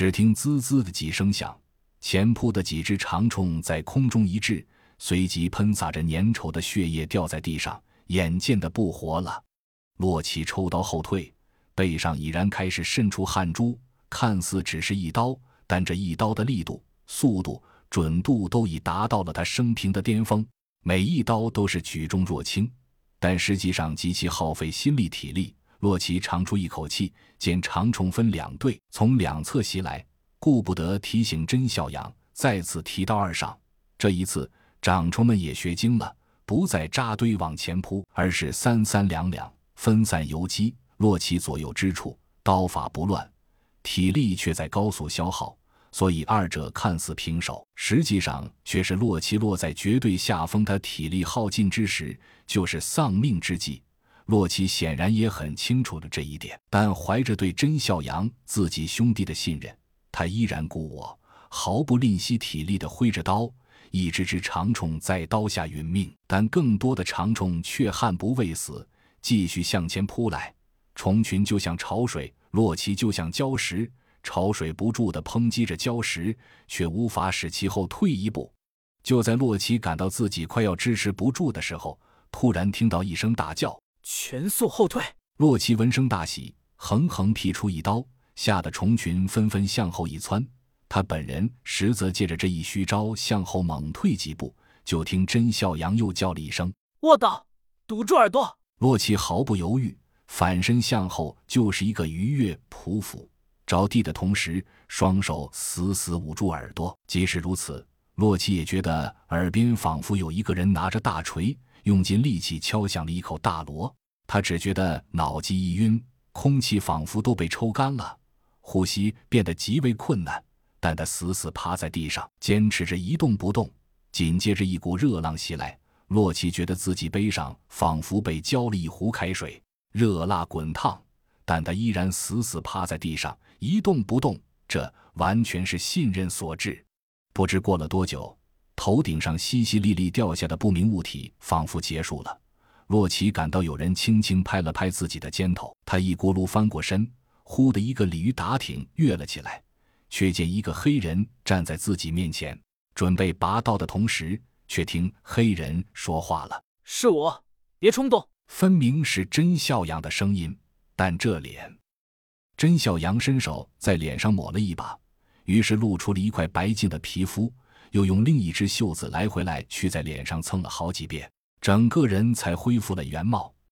只听滋滋的几声响，前扑的几只长虫在空中一掷，随即喷洒着粘稠的血液掉在地上，眼见的不活了。洛奇抽刀后退，背上已然开始渗出汗珠，看似只是一刀，但这一刀的力度、速度、准度都已达到了他生平的巅峰。每一刀都是举重若轻，但实际上极其耗费心力体力。洛奇长出一口气，见长虫分两队从两侧袭来，顾不得提醒甄孝阳，再次提刀而上。这一次，长虫们也学精了，不再扎堆往前扑，而是三三两两分散游击。洛奇左右之处，刀法不乱，体力却在高速消耗。所以二者看似平手，实际上却是洛奇落在绝对下风。他体力耗尽之时，就是丧命之际。洛奇显然也很清楚了这一点，但怀着对甄孝阳自己兄弟的信任，他依然故我，毫不吝惜体力的挥着刀。一只只长虫在刀下殒命，但更多的长虫却悍不畏死，继续向前扑来。虫群就像潮水，洛奇就像礁石。潮水不住地抨击着礁石，却无法使其后退一步。就在洛奇感到自己快要支持不住的时候，突然听到一声大叫：“全速后退！”洛奇闻声大喜，横横劈出一刀，吓得虫群纷纷向后一窜。他本人实则借着这一虚招向后猛退几步。就听甄孝阳又叫了一声：“卧倒，堵住耳朵！”洛奇毫不犹豫，反身向后就是一个鱼跃匍匐。着地的同时，双手死死捂住耳朵。即使如此，洛奇也觉得耳边仿佛有一个人拿着大锤，用尽力气敲响了一口大锣。他只觉得脑际一晕，空气仿佛都被抽干了，呼吸变得极为困难。但他死死趴在地上，坚持着一动不动。紧接着，一股热浪袭来，洛奇觉得自己背上仿佛被浇了一壶开水，热辣滚烫。但他依然死死趴在地上。一动不动，这完全是信任所致。不知过了多久，头顶上淅淅沥沥掉下的不明物体仿佛结束了。洛奇感到有人轻轻拍了拍自己的肩头，他一咕噜翻过身，忽的一个鲤鱼打挺跃了起来，却见一个黑人站在自己面前，准备拔刀的同时，却听黑人说话了：“是我，别冲动。”分明是甄笑阳的声音，但这脸……甄笑阳伸手在脸上抹了一把，于是露出了一块白净的皮肤，又用另一只袖子来回来去在脸上蹭了好几遍，整个人才恢复了原貌。